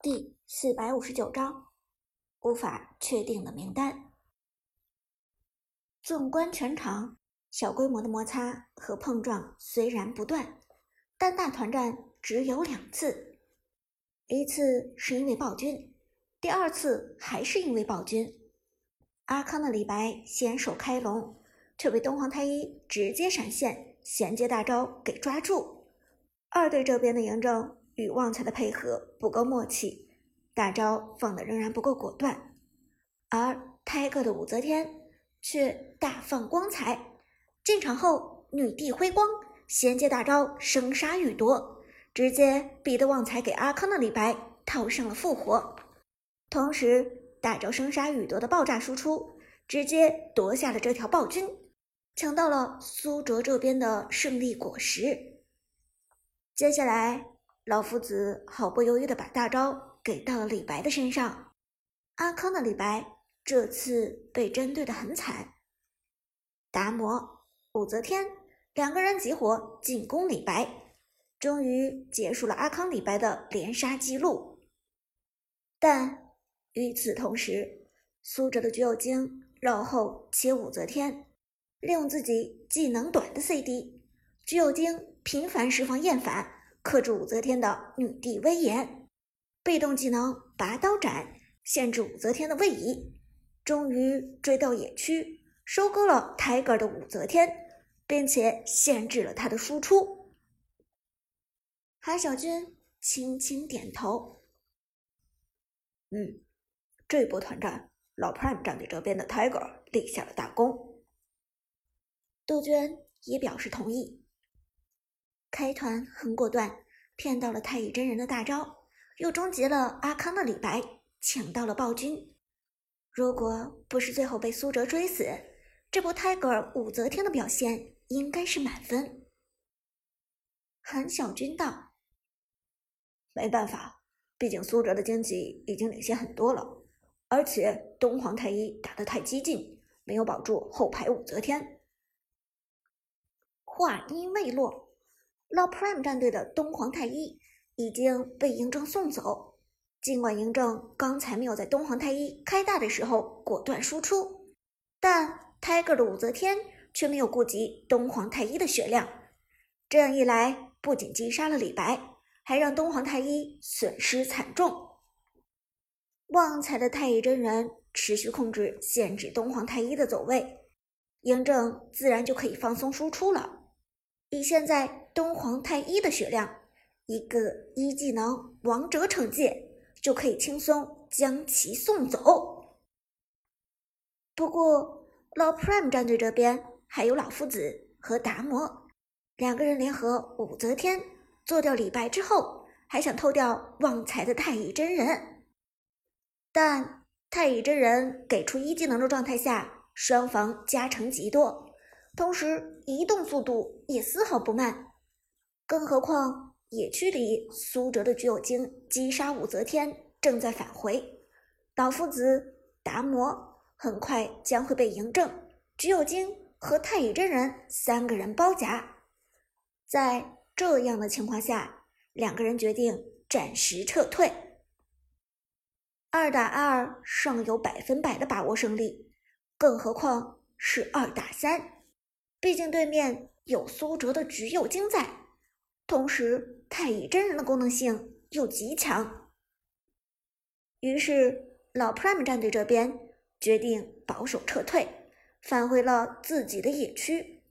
第四百五十九章，无法确定的名单。纵观全场，小规模的摩擦和碰撞虽然不断，但大团战只有两次。一次是因为暴君，第二次还是因为暴君。阿康的李白先手开龙，却被东皇太一直接闪现衔接大招给抓住。二队这边的嬴政。与旺财的配合不够默契，大招放的仍然不够果断，而泰戈的武则天却大放光彩。进场后，女帝辉光衔接大招生杀予夺，直接逼得旺财给阿康的李白套上了复活。同时，大招生杀予夺的爆炸输出，直接夺下了这条暴君，抢到了苏哲这边的胜利果实。接下来。老夫子毫不犹豫地把大招给到了李白的身上，阿康的李白这次被针对的很惨。达摩、武则天两个人集火进攻李白，终于结束了阿康李白的连杀记录。但与此同时，苏哲的橘右京绕后切武则天，利用自己技能短的 CD，橘右京频繁释放厌烦。克制武则天的女帝威严，被动技能拔刀斩限制武则天的位移，终于追到野区，收割了 Tiger 的武则天，并且限制了他的输出。韩小军轻轻点头，嗯，这波团战，老 Prime 战队这边的 Tiger 立下了大功。杜鹃也表示同意。开团很果断，骗到了太乙真人的大招，又终结了阿康的李白，抢到了暴君。如果不是最后被苏哲追死，这波 Tiger 武则天的表现应该是满分。韩小军道：“没办法，毕竟苏哲的经济已经领先很多了，而且东皇太一打得太激进，没有保住后排武则天。”话音未落。老 Prime 战队的东皇太一已经被嬴政送走。尽管嬴政刚才没有在东皇太一开大的时候果断输出，但 Tiger 的武则天却没有顾及东皇太一的血量。这样一来，不仅击杀了李白，还让东皇太一损失惨重。旺财的太乙真人持续控制限制东皇太一的走位，嬴政自然就可以放松输出了。以现在东皇太一的血量，一个一技能王者惩戒就可以轻松将其送走。不过老 Prime 战队这边还有老夫子和达摩两个人联合武则天做掉李白之后，还想偷掉旺财的太乙真人。但太乙真人给出一技能的状态下，双方加成极多。同时，移动速度也丝毫不慢，更何况野区里苏哲的橘右京击杀武则天正在返回，老夫子达摩很快将会被嬴政、橘右京和太乙真人三个人包夹。在这样的情况下，两个人决定暂时撤退。二打二尚有百分百的把握胜利，更何况是二打三。毕竟对面有苏哲的橘右京在，同时太乙真人的功能性又极强，于是老 Prime 战队这边决定保守撤退，返回了自己的野区，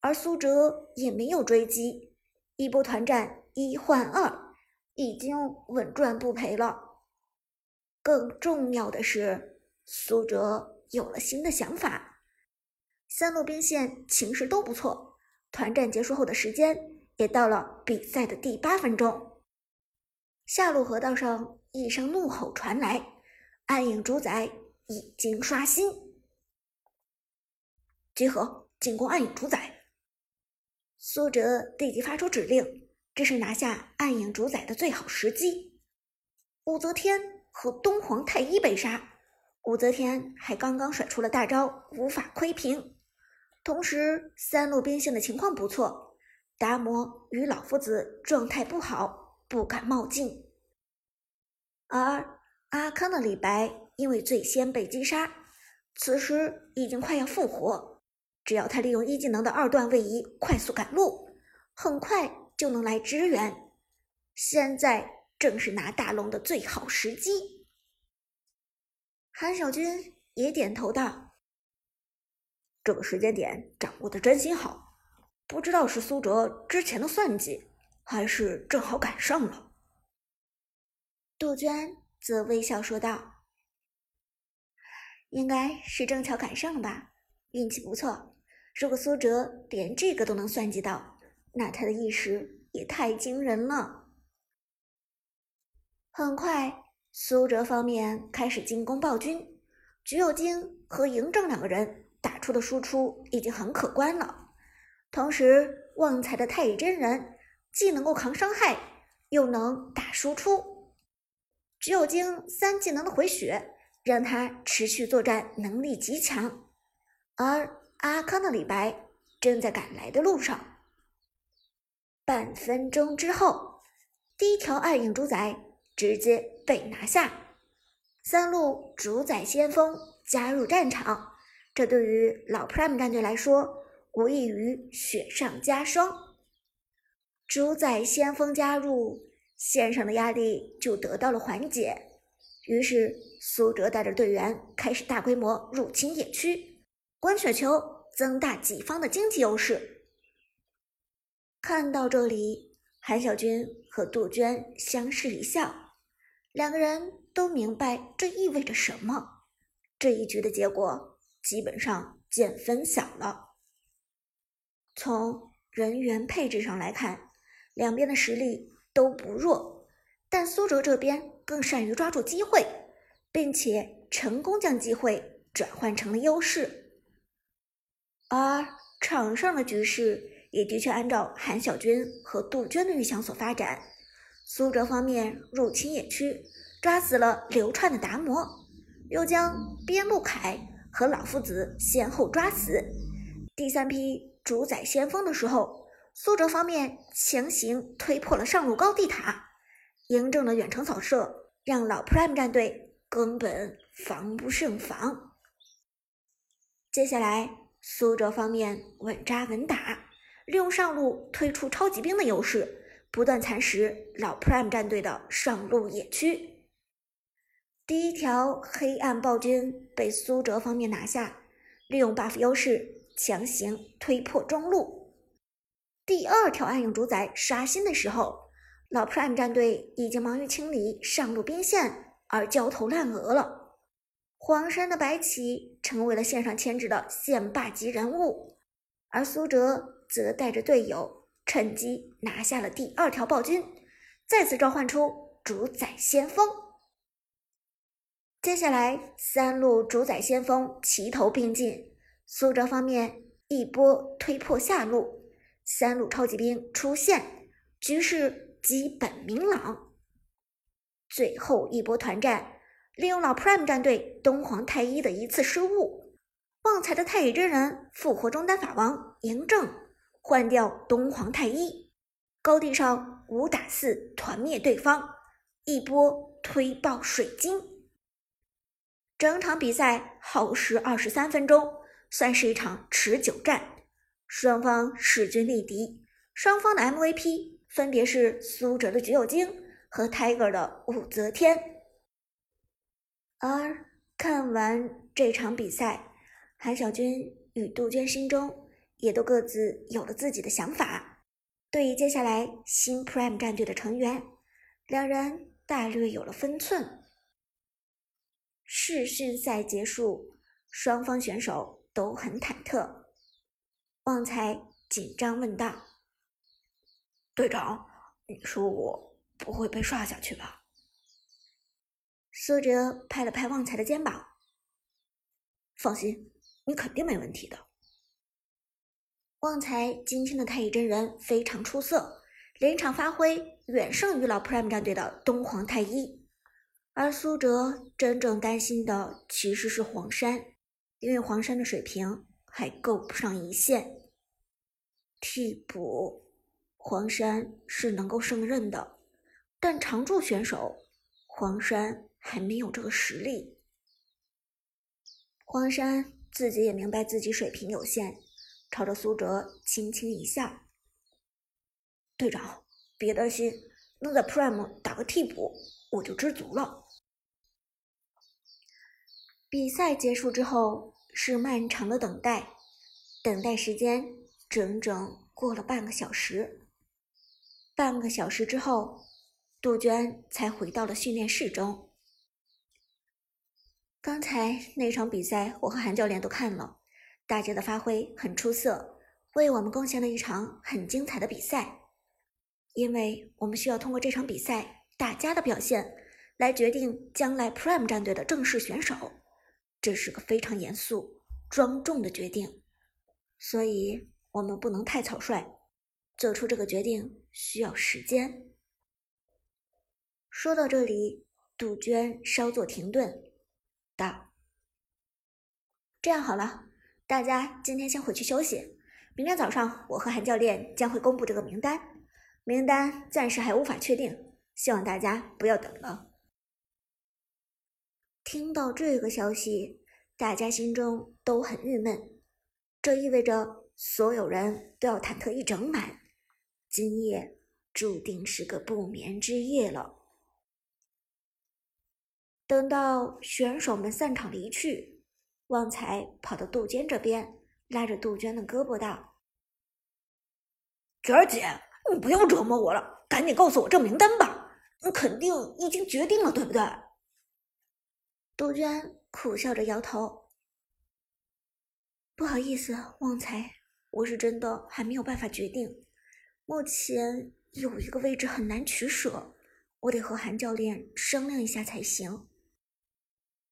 而苏哲也没有追击，一波团战一换二，已经稳赚不赔了。更重要的是，苏哲有了新的想法。三路兵线情势都不错，团战结束后的时间也到了比赛的第八分钟。下路河道上一声怒吼传来，暗影主宰已经刷新，集合进攻暗影主宰。苏哲立即发出指令，这是拿下暗影主宰的最好时机。武则天和东皇太一被杀，武则天还刚刚甩出了大招，无法窥屏。同时，三路兵线的情况不错，达摩与老夫子状态不好，不敢冒进。而阿康的李白因为最先被击杀，此时已经快要复活。只要他利用一技能的二段位移快速赶路，很快就能来支援。现在正是拿大龙的最好时机。韩小军也点头道：“这个时间点掌握的真心好，不知道是苏哲之前的算计，还是正好赶上了。”杜鹃则微笑说道：“应该是正巧赶上了吧，运气不错。”如果苏哲连这个都能算计到，那他的意识也太惊人了。很快，苏哲方面开始进攻暴君，橘右京和嬴政两个人打出的输出已经很可观了。同时，旺财的太乙真人既能够扛伤害，又能打输出，只有经三技能的回血让他持续作战能力极强，而。阿康的李白正在赶来的路上。半分钟之后，第一条暗影主宰直接被拿下。三路主宰先锋加入战场，这对于老 Prime 战队来说无异于雪上加霜。主宰先锋加入，线上的压力就得到了缓解。于是苏哲带着队员开始大规模入侵野区。滚雪球，增大己方的经济优势。看到这里，韩小军和杜鹃相视一笑，两个人都明白这意味着什么。这一局的结果基本上见分晓了。从人员配置上来看，两边的实力都不弱，但苏哲这边更善于抓住机会，并且成功将机会转换成了优势。而场上的局势也的确按照韩小军和杜鹃的预想所发展。苏哲方面入侵野区，抓死了流窜的达摩，又将边路凯和老夫子先后抓死。第三批主宰先锋的时候，苏哲方面强行推破了上路高地塔，嬴政的远程扫射让老 Prime 战队根本防不胜防。接下来。苏哲方面稳扎稳打，利用上路推出超级兵的优势，不断蚕食老 Prime 战队的上路野区。第一条黑暗暴君被苏哲方面拿下，利用 buff 优势强行推破中路。第二条暗影主宰刷新的时候，老 Prime 战队已经忙于清理上路兵线而焦头烂额了。黄山的白起成为了线上牵制的线霸级人物，而苏哲则带着队友趁机拿下了第二条暴君，再次召唤出主宰先锋。接下来三路主宰先锋齐头并进，苏哲方面一波推破下路，三路超级兵出现，局势基本明朗。最后一波团战。利用老 Prime 战队东皇太一的一次失误，旺财的太乙真人复活中单法王嬴政，换掉东皇太一，高地上五打四团灭对方，一波推爆水晶。整场比赛耗时二十三分钟，算是一场持久战，双方势均力敌。双方的 MVP 分别是苏哲的橘右京和 Tiger 的武则天。而看完这场比赛，韩小军与杜鹃心中也都各自有了自己的想法。对于接下来新 Prime 战队的成员，两人大略有了分寸。试训赛结束，双方选手都很忐忑。旺财紧张问道：“队长，你说我不会被刷下去吧？”苏哲拍了拍旺财的肩膀，放心，你肯定没问题的。旺财今天的太乙真人非常出色，连场发挥远胜于老 Prime 战队的东皇太一。而苏哲真正担心的其实是黄山，因为黄山的水平还够不上一线。替补黄山是能够胜任的，但常驻选手。黄山还没有这个实力。黄山自己也明白自己水平有限，朝着苏哲轻轻一笑：“队长，别担心，能在 Prime 打个替补，我就知足了。”比赛结束之后是漫长的等待，等待时间整整过了半个小时。半个小时之后，杜鹃才回到了训练室中。刚才那场比赛，我和韩教练都看了，大家的发挥很出色，为我们贡献了一场很精彩的比赛。因为我们需要通过这场比赛大家的表现，来决定将来 Prime 战队的正式选手。这是个非常严肃、庄重的决定，所以我们不能太草率。做出这个决定需要时间。说到这里，杜鹃稍作停顿，道：“这样好了，大家今天先回去休息。明天早上，我和韩教练将会公布这个名单。名单暂时还无法确定，希望大家不要等了。”听到这个消息，大家心中都很郁闷。这意味着所有人都要忐忑一整晚，今夜注定是个不眠之夜了。等到选手们散场离去，旺财跑到杜鹃这边，拉着杜鹃的胳膊道：“娟儿姐，你不要折磨我了，赶紧告诉我这名单吧。你肯定已经决定了，对不对？”杜鹃苦笑着摇头：“不好意思，旺财，我是真的还没有办法决定。目前有一个位置很难取舍，我得和韩教练商量一下才行。”